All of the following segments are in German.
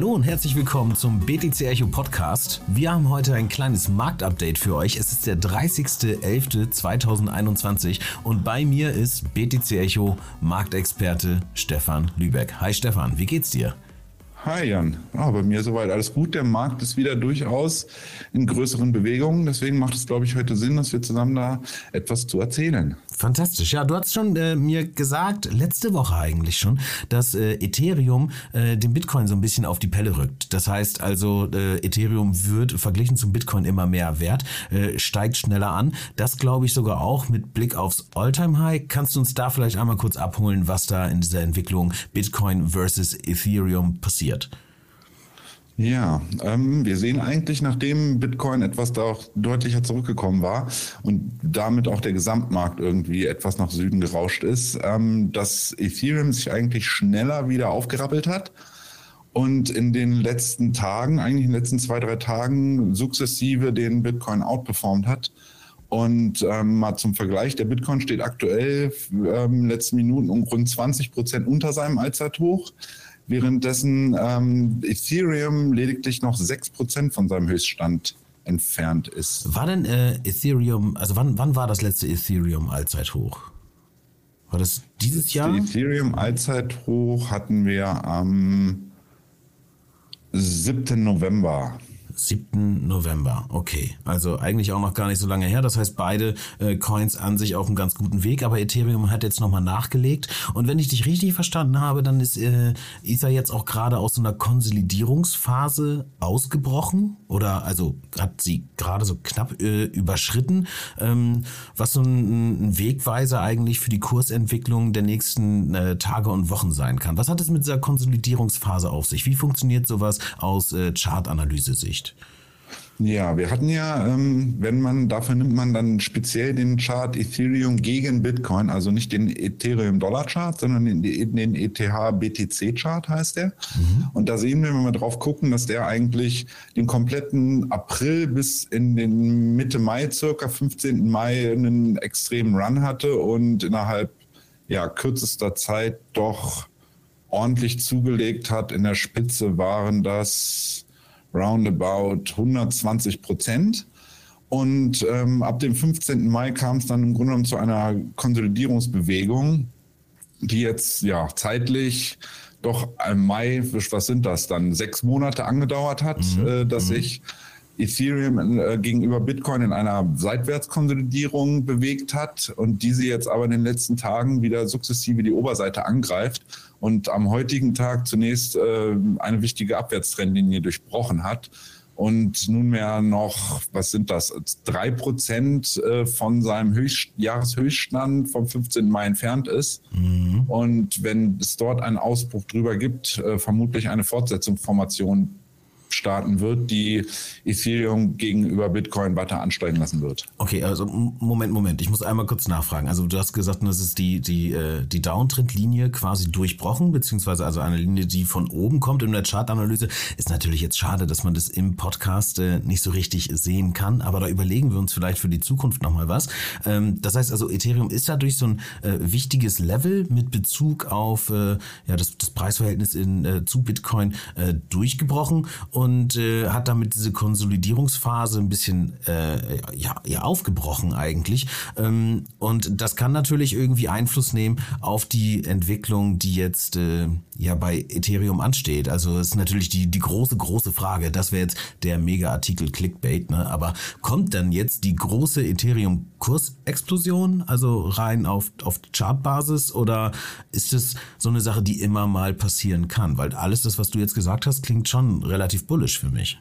Hallo und herzlich willkommen zum BTC Echo Podcast. Wir haben heute ein kleines Marktupdate für euch. Es ist der 30.11.2021 und bei mir ist BTC Echo Marktexperte Stefan Lübeck. Hi Stefan, wie geht's dir? Hi Jan, ja, bei mir soweit alles gut. Der Markt ist wieder durchaus in größeren Bewegungen. Deswegen macht es, glaube ich, heute Sinn, dass wir zusammen da etwas zu erzählen. Fantastisch. Ja, du hast schon äh, mir gesagt, letzte Woche eigentlich schon, dass äh, Ethereum äh, dem Bitcoin so ein bisschen auf die Pelle rückt. Das heißt also, äh, Ethereum wird verglichen zum Bitcoin immer mehr wert, äh, steigt schneller an. Das glaube ich sogar auch mit Blick aufs Alltime high Kannst du uns da vielleicht einmal kurz abholen, was da in dieser Entwicklung Bitcoin versus Ethereum passiert? Ja, ähm, wir sehen eigentlich, nachdem Bitcoin etwas da auch deutlicher zurückgekommen war und damit auch der Gesamtmarkt irgendwie etwas nach Süden gerauscht ist, ähm, dass Ethereum sich eigentlich schneller wieder aufgerappelt hat und in den letzten Tagen, eigentlich in den letzten zwei, drei Tagen sukzessive den Bitcoin outperformt hat. Und ähm, mal zum Vergleich, der Bitcoin steht aktuell ähm, letzten Minuten um rund 20 Prozent unter seinem Allzeithoch währenddessen ähm, Ethereum lediglich noch 6% von seinem Höchststand entfernt ist. War denn äh, Ethereum, also wann, wann war das letzte Ethereum Allzeithoch? War das dieses Jahr? Das Ethereum Allzeithoch hatten wir am 7. November. 7. November. Okay, also eigentlich auch noch gar nicht so lange her. Das heißt, beide äh, Coins an sich auf einem ganz guten Weg, aber Ethereum hat jetzt nochmal nachgelegt. Und wenn ich dich richtig verstanden habe, dann ist äh, Ether jetzt auch gerade aus so einer Konsolidierungsphase ausgebrochen oder also hat sie gerade so knapp äh, überschritten, ähm, was so ein, ein, Wegweiser eigentlich für die Kursentwicklung der nächsten äh, Tage und Wochen sein kann. Was hat es mit dieser Konsolidierungsphase auf sich? Wie funktioniert sowas aus äh, Chartanalyse-Sicht? Ja, wir hatten ja, ähm, wenn man, dafür nimmt man dann speziell den Chart Ethereum gegen Bitcoin, also nicht den Ethereum-Dollar-Chart, sondern den, den ETH-BTC-Chart heißt der. Mhm. Und da sehen wir, wenn wir drauf gucken, dass der eigentlich den kompletten April bis in den Mitte Mai, circa 15. Mai, einen extremen Run hatte und innerhalb ja, kürzester Zeit doch ordentlich zugelegt hat. In der Spitze waren das roundabout 120 Prozent. Und ähm, ab dem 15. Mai kam es dann im Grunde genommen zu einer Konsolidierungsbewegung, die jetzt ja zeitlich doch im Mai, was sind das dann, sechs Monate angedauert hat, mhm. äh, dass mhm. Ethereum äh, gegenüber Bitcoin in einer Seitwärtskonsolidierung bewegt hat und diese jetzt aber in den letzten Tagen wieder sukzessive die Oberseite angreift und am heutigen Tag zunächst äh, eine wichtige Abwärtstrendlinie durchbrochen hat und nunmehr noch, was sind das, drei Prozent äh, von seinem Höchst Jahreshöchststand vom 15. Mai entfernt ist. Mhm. Und wenn es dort einen Ausbruch drüber gibt, vermutlich eine Fortsetzungsformation starten wird, die Ethereum gegenüber Bitcoin weiter ansteigen lassen wird. Okay, also Moment, Moment, ich muss einmal kurz nachfragen. Also du hast gesagt, das ist die, die, äh, die Downtrend-Linie quasi durchbrochen, beziehungsweise also eine Linie, die von oben kommt in der Chartanalyse. Ist natürlich jetzt schade, dass man das im Podcast äh, nicht so richtig sehen kann, aber da überlegen wir uns vielleicht für die Zukunft nochmal was. Ähm, das heißt also, Ethereum ist dadurch so ein äh, wichtiges Level mit Bezug auf ja, das, das Preisverhältnis in, zu Bitcoin durchgebrochen und äh, hat damit diese Konsolidierungsphase ein bisschen äh, ja, ja, aufgebrochen eigentlich. Ähm, und das kann natürlich irgendwie Einfluss nehmen auf die Entwicklung, die jetzt äh, ja bei Ethereum ansteht. Also ist natürlich die, die große, große Frage. Das wäre jetzt der Mega-Artikel Clickbait, ne? Aber kommt dann jetzt die große Ethereum-Kursexplosion, also rein auf, auf Chartbasis, oder ist es so eine Sache, die immer mal passieren kann? Weil alles das, was du jetzt gesagt hast, klingt schon relativ bullish für mich.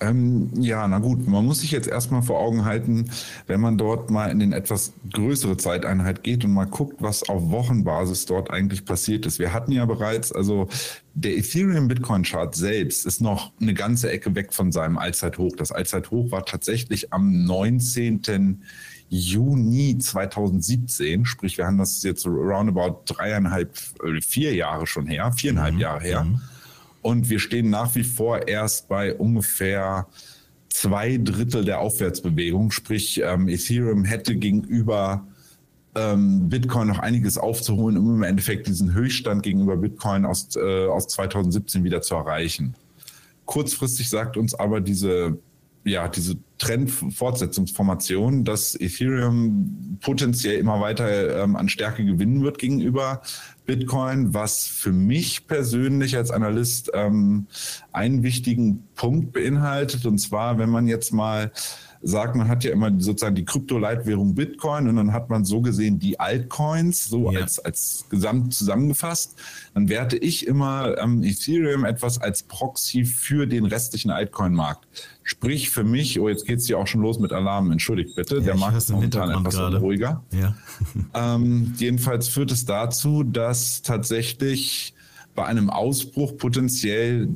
Ähm, ja, na gut, man muss sich jetzt erstmal vor Augen halten, wenn man dort mal in den etwas größere Zeiteinheit geht und mal guckt, was auf Wochenbasis dort eigentlich passiert ist. Wir hatten ja bereits, also der Ethereum Bitcoin Chart selbst ist noch eine ganze Ecke weg von seinem Allzeithoch. Das Allzeithoch war tatsächlich am 19. Juni 2017, sprich wir haben das jetzt roundabout dreieinhalb, äh, vier Jahre schon her, viereinhalb mhm. Jahre her. Mhm. Und wir stehen nach wie vor erst bei ungefähr zwei Drittel der Aufwärtsbewegung. Sprich, ähm, Ethereum hätte gegenüber ähm, Bitcoin noch einiges aufzuholen, um im Endeffekt diesen Höchststand gegenüber Bitcoin aus, äh, aus 2017 wieder zu erreichen. Kurzfristig sagt uns aber diese ja, diese Trendfortsetzungsformation, dass Ethereum potenziell immer weiter ähm, an Stärke gewinnen wird gegenüber Bitcoin, was für mich persönlich als Analyst ähm, einen wichtigen Punkt beinhaltet. Und zwar, wenn man jetzt mal sagt, man hat ja immer sozusagen die Kryptoleitwährung Bitcoin und dann hat man so gesehen die Altcoins, so ja. als, als Gesamt zusammengefasst. Dann werte ich immer ähm, Ethereum etwas als Proxy für den restlichen Altcoin-Markt. Sprich für mich, oh, jetzt geht's hier auch schon los mit Alarm, entschuldigt bitte, ja, der Markt ist momentan etwas gerade. ruhiger. Ja. ähm, jedenfalls führt es dazu, dass tatsächlich bei einem Ausbruch potenziell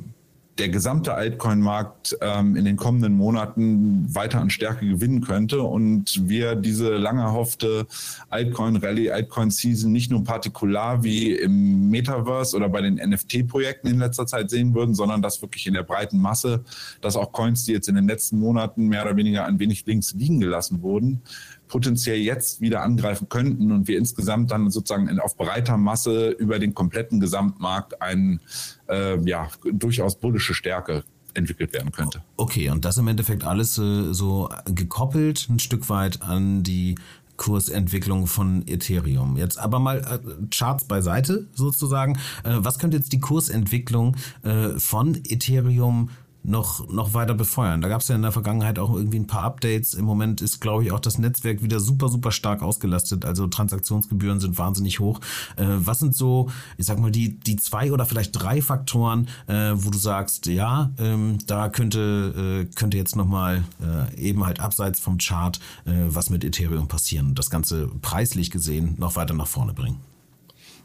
der gesamte Altcoin-Markt ähm, in den kommenden Monaten weiter an Stärke gewinnen könnte und wir diese lange erhoffte Altcoin-Rally, Altcoin-Season nicht nur partikular wie im Metaverse oder bei den NFT-Projekten in letzter Zeit sehen würden, sondern dass wirklich in der breiten Masse, dass auch Coins, die jetzt in den letzten Monaten mehr oder weniger ein wenig links liegen gelassen wurden, potenziell jetzt wieder angreifen könnten und wir insgesamt dann sozusagen auf breiter Masse über den kompletten Gesamtmarkt einen äh, ja, durchaus bullische Stärke entwickelt werden könnte. Okay, und das im Endeffekt alles äh, so gekoppelt ein Stück weit an die Kursentwicklung von Ethereum. Jetzt aber mal äh, Charts beiseite sozusagen. Äh, was könnte jetzt die Kursentwicklung äh, von Ethereum noch, noch weiter befeuern. Da gab es ja in der Vergangenheit auch irgendwie ein paar Updates. Im Moment ist, glaube ich, auch das Netzwerk wieder super, super stark ausgelastet. Also Transaktionsgebühren sind wahnsinnig hoch. Äh, was sind so, ich sag mal, die, die zwei oder vielleicht drei Faktoren, äh, wo du sagst, ja, ähm, da könnte, äh, könnte jetzt nochmal äh, eben halt abseits vom Chart äh, was mit Ethereum passieren und das Ganze preislich gesehen noch weiter nach vorne bringen?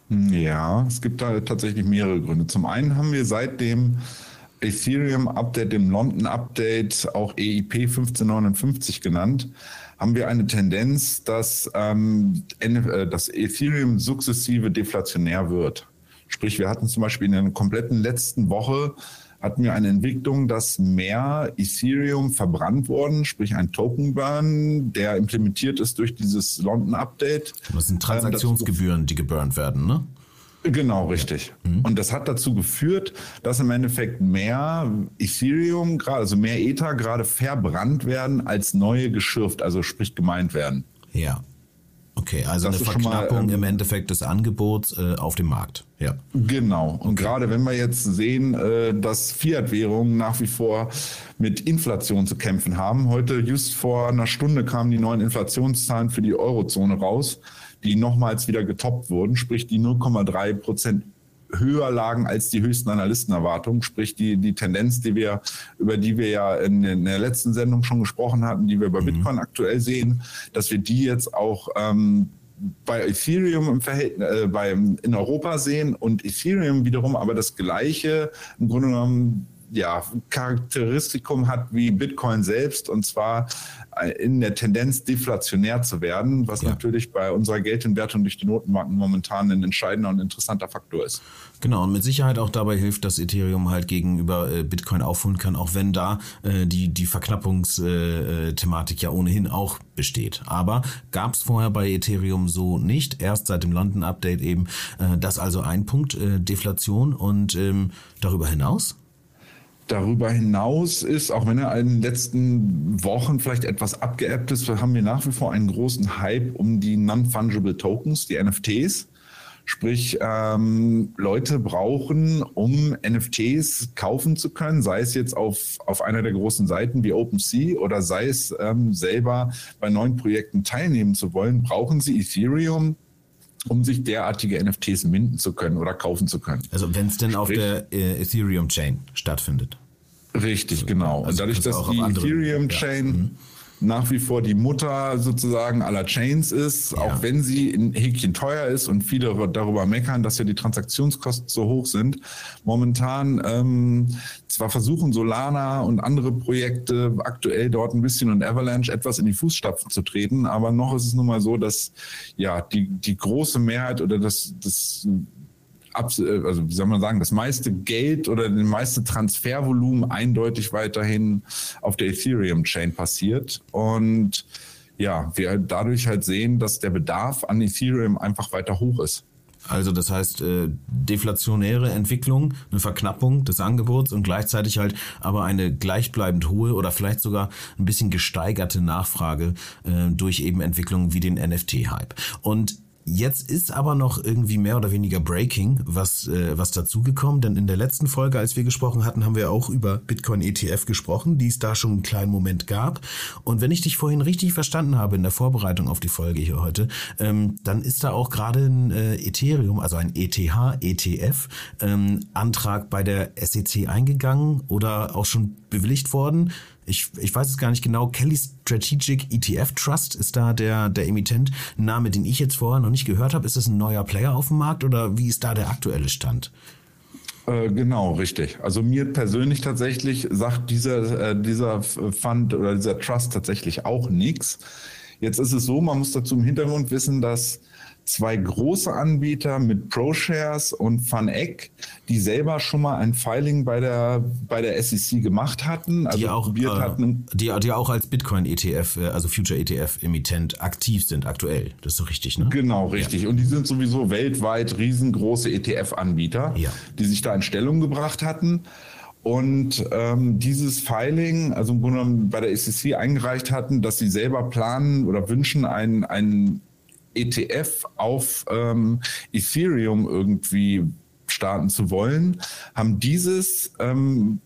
Ja, es gibt da tatsächlich mehrere Gründe. Zum einen haben wir seitdem Ethereum Update, dem London Update, auch EIP 1559 genannt, haben wir eine Tendenz, dass ähm, äh, das Ethereum sukzessive deflationär wird. Sprich, wir hatten zum Beispiel in der kompletten letzten Woche hatten wir eine Entwicklung, dass mehr Ethereum verbrannt worden, sprich ein Token Burn, der implementiert ist durch dieses London Update. Das sind Transaktionsgebühren, die geburnt werden, ne? Genau, richtig. Mhm. Und das hat dazu geführt, dass im Endeffekt mehr Ethereum, also mehr Ether gerade verbrannt werden, als neue geschürft, also sprich gemeint werden. Ja. Okay, also das eine Verknappung mal, ähm, im Endeffekt des Angebots äh, auf dem Markt. Ja. Genau. Und okay. gerade wenn wir jetzt sehen, äh, dass Fiat-Währungen nach wie vor mit Inflation zu kämpfen haben. Heute, just vor einer Stunde, kamen die neuen Inflationszahlen für die Eurozone raus die nochmals wieder getoppt wurden, sprich die 0,3 Prozent höher lagen als die höchsten Analystenerwartungen, sprich die, die Tendenz, die wir, über die wir ja in, in der letzten Sendung schon gesprochen hatten, die wir bei mhm. Bitcoin aktuell sehen, dass wir die jetzt auch ähm, bei Ethereum im Verhältnis, äh, bei, in Europa sehen und Ethereum wiederum aber das gleiche, im Grunde genommen ja, Charakteristikum hat wie Bitcoin selbst und zwar in der Tendenz deflationär zu werden, was ja. natürlich bei unserer Geldentwertung durch die Notenbanken momentan ein entscheidender und interessanter Faktor ist. Genau, und mit Sicherheit auch dabei hilft, dass Ethereum halt gegenüber äh, Bitcoin aufholen kann, auch wenn da äh, die, die Verknappungsthematik äh, ja ohnehin auch besteht. Aber gab es vorher bei Ethereum so nicht, erst seit dem London-Update eben. Äh, das also ein Punkt, äh, Deflation und ähm, darüber hinaus? Darüber hinaus ist, auch wenn er in den letzten Wochen vielleicht etwas abgeebbt ist, haben wir nach wie vor einen großen Hype um die Non-Fungible Tokens, die NFTs. Sprich, ähm, Leute brauchen, um NFTs kaufen zu können, sei es jetzt auf, auf einer der großen Seiten wie OpenSea oder sei es ähm, selber bei neuen Projekten teilnehmen zu wollen, brauchen sie Ethereum, um sich derartige NFTs minden zu können oder kaufen zu können. Also wenn es denn Sprich, auf der äh, Ethereum-Chain stattfindet. Richtig, also, genau. Also Und dadurch, dass die Ethereum-Chain ja. Mhm nach wie vor die Mutter sozusagen aller Chains ist, ja. auch wenn sie in Häkchen teuer ist und viele darüber meckern, dass ja die Transaktionskosten so hoch sind. Momentan ähm, zwar versuchen Solana und andere Projekte aktuell dort ein bisschen und Avalanche etwas in die Fußstapfen zu treten, aber noch ist es nun mal so, dass ja die, die große Mehrheit oder das, das also wie soll man sagen, das meiste Geld oder das meiste Transfervolumen eindeutig weiterhin auf der Ethereum-Chain passiert. Und ja, wir dadurch halt sehen, dass der Bedarf an Ethereum einfach weiter hoch ist. Also das heißt äh, deflationäre Entwicklung, eine Verknappung des Angebots und gleichzeitig halt aber eine gleichbleibend hohe oder vielleicht sogar ein bisschen gesteigerte Nachfrage äh, durch eben Entwicklungen wie den NFT-Hype. Und Jetzt ist aber noch irgendwie mehr oder weniger Breaking was, äh, was dazugekommen, denn in der letzten Folge, als wir gesprochen hatten, haben wir auch über Bitcoin ETF gesprochen, die es da schon einen kleinen Moment gab. Und wenn ich dich vorhin richtig verstanden habe in der Vorbereitung auf die Folge hier heute, ähm, dann ist da auch gerade ein äh, Ethereum, also ein ETH, ETF, ähm, Antrag bei der SEC eingegangen oder auch schon bewilligt worden ich, ich weiß es gar nicht genau, Kelly Strategic ETF Trust ist da der, der Emittent. Ein Name, den ich jetzt vorher noch nicht gehört habe. Ist das ein neuer Player auf dem Markt oder wie ist da der aktuelle Stand? Äh, genau, richtig. Also mir persönlich tatsächlich sagt dieser, äh, dieser Fund oder dieser Trust tatsächlich auch nichts. Jetzt ist es so, man muss dazu im Hintergrund wissen, dass zwei große Anbieter mit ProShares und FunEgg, die selber schon mal ein Filing bei der, bei der SEC gemacht hatten, also die auch, äh, hatten. Die, die auch als Bitcoin-ETF, äh, also Future-ETF-Emittent aktiv sind aktuell. Das ist so richtig, ne? Genau, richtig. Ja. Und die sind sowieso weltweit riesengroße ETF-Anbieter, ja. die sich da in Stellung gebracht hatten. Und ähm, dieses Filing, also im Grunde genommen bei der SEC eingereicht hatten, dass sie selber planen oder wünschen, ein, ein ETF auf ähm, Ethereum irgendwie starten zu wollen, haben dieses ähm,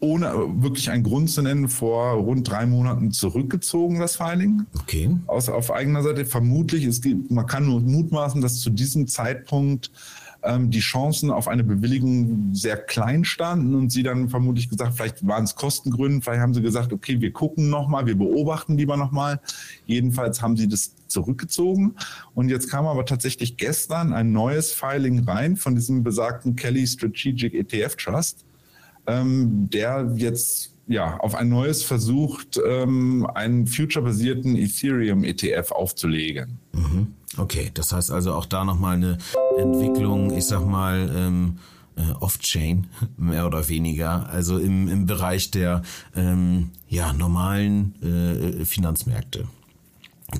ohne wirklich einen Grund zu nennen, vor rund drei Monaten zurückgezogen, das Filing. Okay. Aus, auf eigener Seite. Vermutlich, es gibt, man kann nur mutmaßen, dass zu diesem Zeitpunkt ähm, die Chancen auf eine Bewilligung sehr klein standen und sie dann vermutlich gesagt, vielleicht waren es Kostengründe, vielleicht haben sie gesagt, okay, wir gucken nochmal, wir beobachten lieber nochmal. Jedenfalls haben sie das zurückgezogen und jetzt kam aber tatsächlich gestern ein neues Filing rein von diesem besagten Kelly Strategic ETF Trust, ähm, der jetzt ja, auf ein neues versucht, ähm, einen future-basierten Ethereum-ETF aufzulegen. Mhm. Okay, das heißt also auch da nochmal eine Entwicklung, ich sag mal, ähm, äh, off-chain, mehr oder weniger, also im, im Bereich der ähm, ja, normalen äh, Finanzmärkte.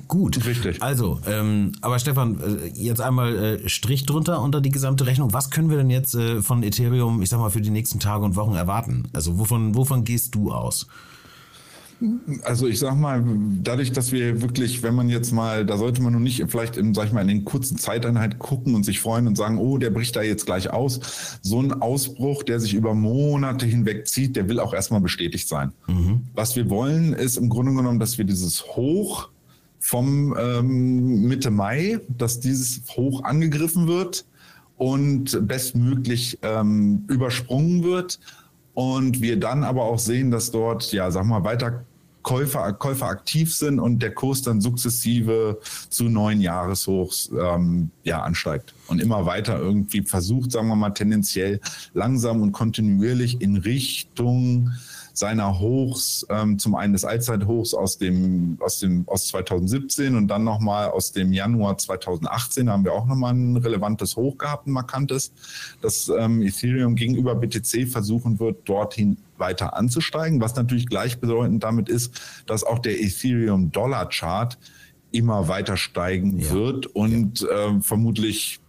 Gut. Richtig. Also, ähm, aber Stefan, äh, jetzt einmal äh, Strich drunter unter die gesamte Rechnung. Was können wir denn jetzt äh, von Ethereum, ich sag mal, für die nächsten Tage und Wochen erwarten? Also, wovon, wovon gehst du aus? Also ich sag mal, dadurch, dass wir wirklich, wenn man jetzt mal, da sollte man nur nicht vielleicht in, sag ich mal, in den kurzen Zeiteinheit gucken und sich freuen und sagen, oh, der bricht da jetzt gleich aus. So ein Ausbruch, der sich über Monate hinweg zieht, der will auch erstmal bestätigt sein. Mhm. Was wir wollen, ist im Grunde genommen, dass wir dieses Hoch vom ähm, Mitte Mai, dass dieses Hoch angegriffen wird und bestmöglich ähm, übersprungen wird. Und wir dann aber auch sehen, dass dort, ja, sag mal, weiter Käufer, Käufer aktiv sind und der Kurs dann sukzessive zu neuen Jahreshochs ähm, ja, ansteigt und immer weiter irgendwie versucht, sagen wir mal, tendenziell langsam und kontinuierlich in Richtung seiner Hochs, ähm, zum einen des Allzeithochs aus dem, aus dem, aus 2017 und dann nochmal aus dem Januar 2018, da haben wir auch nochmal ein relevantes Hoch gehabt, ein markantes, dass ähm, Ethereum gegenüber BTC versuchen wird, dorthin weiter anzusteigen, was natürlich gleichbedeutend damit ist, dass auch der Ethereum Dollar Chart immer weiter steigen ja. wird und ja. äh, vermutlich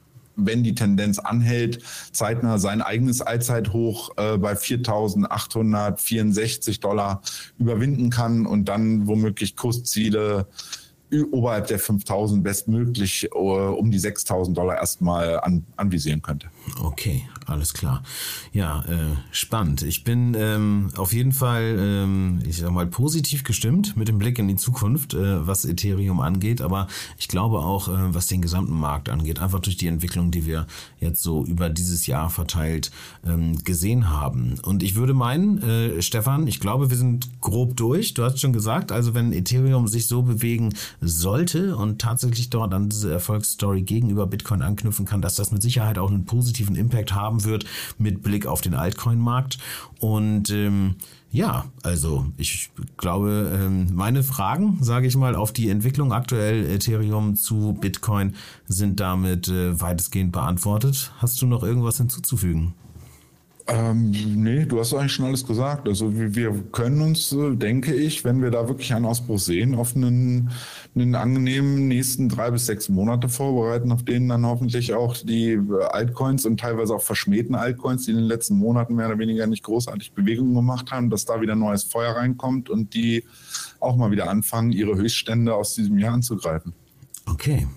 wenn die Tendenz anhält, zeitnah sein eigenes Allzeithoch äh, bei 4.864 Dollar überwinden kann und dann womöglich Kursziele oberhalb der 5000 bestmöglich uh, um die 6000 Dollar erstmal an, anvisieren könnte. Okay, alles klar. Ja, äh, spannend. Ich bin ähm, auf jeden Fall, ähm, ich sag mal, positiv gestimmt mit dem Blick in die Zukunft, äh, was Ethereum angeht, aber ich glaube auch, äh, was den gesamten Markt angeht, einfach durch die Entwicklung, die wir jetzt so über dieses Jahr verteilt ähm, gesehen haben. Und ich würde meinen, äh, Stefan, ich glaube, wir sind grob durch. Du hast schon gesagt, also wenn Ethereum sich so bewegen sollte und tatsächlich dort an diese Erfolgsstory gegenüber Bitcoin anknüpfen kann, dass das mit Sicherheit auch einen positiven Impact haben wird mit Blick auf den Altcoin-Markt. Und ähm, ja, also ich glaube, ähm, meine Fragen, sage ich mal, auf die Entwicklung aktuell Ethereum zu Bitcoin sind damit äh, weitestgehend beantwortet. Hast du noch irgendwas hinzuzufügen? Ähm, nee, du hast eigentlich schon alles gesagt. Also wir können uns, äh, denke ich, wenn wir da wirklich einen Ausbruch sehen, auf einen, einen angenehmen nächsten drei bis sechs Monate vorbereiten, auf denen dann hoffentlich auch die äh, Altcoins und teilweise auch verschmähten Altcoins, die in den letzten Monaten mehr oder weniger nicht großartig Bewegungen gemacht haben, dass da wieder neues Feuer reinkommt und die auch mal wieder anfangen, ihre Höchststände aus diesem Jahr anzugreifen. Okay,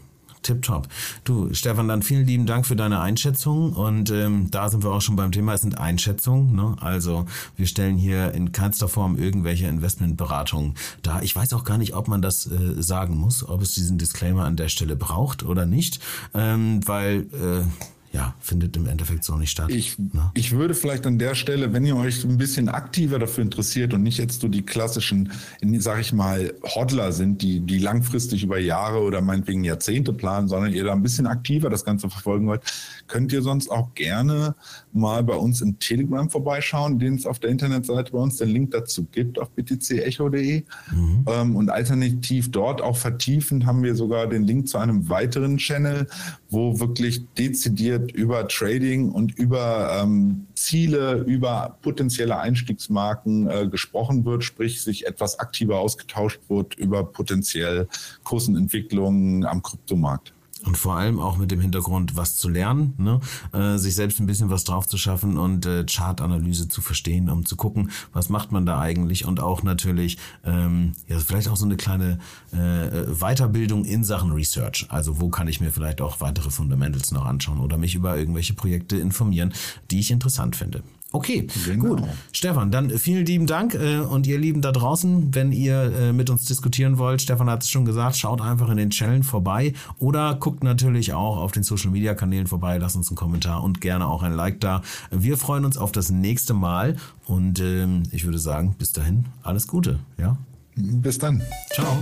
tipptopp. Du, Stefan, dann vielen lieben Dank für deine Einschätzung. Und ähm, da sind wir auch schon beim Thema, es sind Einschätzungen. Ne? Also wir stellen hier in keinster Form irgendwelche Investmentberatungen da. Ich weiß auch gar nicht, ob man das äh, sagen muss, ob es diesen Disclaimer an der Stelle braucht oder nicht. Ähm, weil äh, ja, findet im Endeffekt so nicht statt. Ich, ne? ich würde vielleicht an der Stelle, wenn ihr euch ein bisschen aktiver dafür interessiert und nicht jetzt so die klassischen, sag ich mal, Hodler sind, die, die langfristig über Jahre oder meinetwegen Jahrzehnte planen, sondern ihr da ein bisschen aktiver das Ganze verfolgen wollt, könnt ihr sonst auch gerne mal bei uns im Telegram vorbeischauen, den es auf der Internetseite bei uns den Link dazu gibt auf btcecho.de. Mhm. Ähm, und alternativ dort auch vertiefend haben wir sogar den Link zu einem weiteren Channel, wo wirklich dezidiert über Trading und über ähm, Ziele, über potenzielle Einstiegsmarken äh, gesprochen wird, sprich sich etwas aktiver ausgetauscht wird über potenziell Kursenentwicklungen am Kryptomarkt und vor allem auch mit dem Hintergrund, was zu lernen, ne? äh, sich selbst ein bisschen was drauf zu schaffen und äh, Chartanalyse zu verstehen, um zu gucken, was macht man da eigentlich und auch natürlich ähm, ja vielleicht auch so eine kleine äh, Weiterbildung in Sachen Research. Also wo kann ich mir vielleicht auch weitere Fundamentals noch anschauen oder mich über irgendwelche Projekte informieren, die ich interessant finde. Okay, genau. gut. Stefan, dann vielen lieben Dank äh, und ihr Lieben da draußen, wenn ihr äh, mit uns diskutieren wollt, Stefan hat es schon gesagt, schaut einfach in den Channel vorbei oder guckt natürlich auch auf den Social Media Kanälen vorbei, lasst uns einen Kommentar und gerne auch ein Like da. Wir freuen uns auf das nächste Mal und ähm, ich würde sagen, bis dahin alles Gute, ja? Bis dann. Ciao.